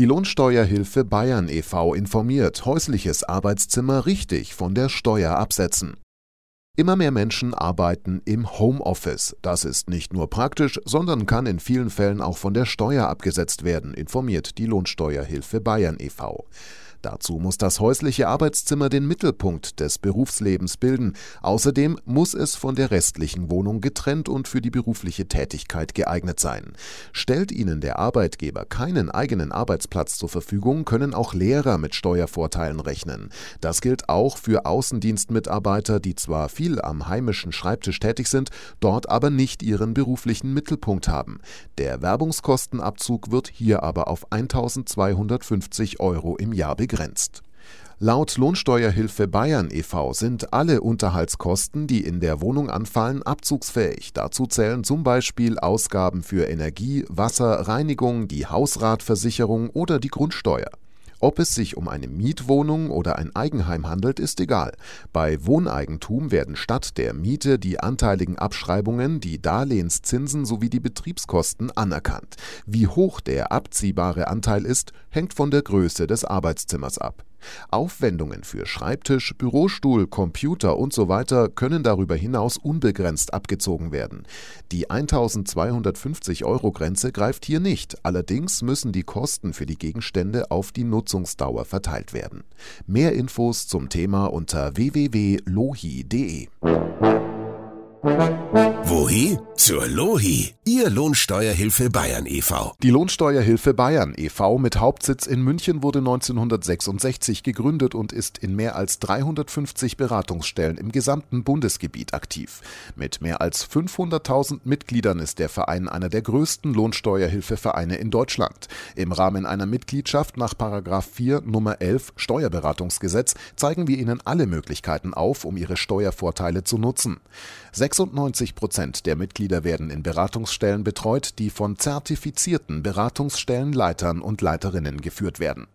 Die Lohnsteuerhilfe Bayern e.V. informiert, häusliches Arbeitszimmer richtig von der Steuer absetzen. Immer mehr Menschen arbeiten im Homeoffice. Das ist nicht nur praktisch, sondern kann in vielen Fällen auch von der Steuer abgesetzt werden, informiert die Lohnsteuerhilfe Bayern e.V. Dazu muss das häusliche Arbeitszimmer den Mittelpunkt des Berufslebens bilden. Außerdem muss es von der restlichen Wohnung getrennt und für die berufliche Tätigkeit geeignet sein. Stellt Ihnen der Arbeitgeber keinen eigenen Arbeitsplatz zur Verfügung, können auch Lehrer mit Steuervorteilen rechnen. Das gilt auch für Außendienstmitarbeiter, die zwar viel am heimischen Schreibtisch tätig sind, dort aber nicht ihren beruflichen Mittelpunkt haben. Der Werbungskostenabzug wird hier aber auf 1250 Euro im Jahr begrenzt begrenzt. Laut Lohnsteuerhilfe Bayern e.V. sind alle Unterhaltskosten, die in der Wohnung anfallen, abzugsfähig. Dazu zählen zum Beispiel Ausgaben für Energie, Wasser, Reinigung, die Hausratversicherung oder die Grundsteuer. Ob es sich um eine Mietwohnung oder ein Eigenheim handelt, ist egal. Bei Wohneigentum werden statt der Miete die anteiligen Abschreibungen, die Darlehenszinsen sowie die Betriebskosten anerkannt. Wie hoch der abziehbare Anteil ist, hängt von der Größe des Arbeitszimmers ab. Aufwendungen für Schreibtisch, Bürostuhl, Computer usw. So können darüber hinaus unbegrenzt abgezogen werden. Die 1250 Euro Grenze greift hier nicht, allerdings müssen die Kosten für die Gegenstände auf die Nutzungsdauer verteilt werden. Mehr Infos zum Thema unter www.lohi.de. Wohin? Zur Lohi, Ihr Lohnsteuerhilfe Bayern e.V. Die Lohnsteuerhilfe Bayern e.V. mit Hauptsitz in München wurde 1966 gegründet und ist in mehr als 350 Beratungsstellen im gesamten Bundesgebiet aktiv. Mit mehr als 500.000 Mitgliedern ist der Verein einer der größten Lohnsteuerhilfevereine in Deutschland. Im Rahmen einer Mitgliedschaft nach 4 Nummer 11 Steuerberatungsgesetz zeigen wir Ihnen alle Möglichkeiten auf, um Ihre Steuervorteile zu nutzen. 96 Prozent der Mitglieder werden in Beratungsstellen betreut, die von zertifizierten Beratungsstellenleitern und Leiterinnen geführt werden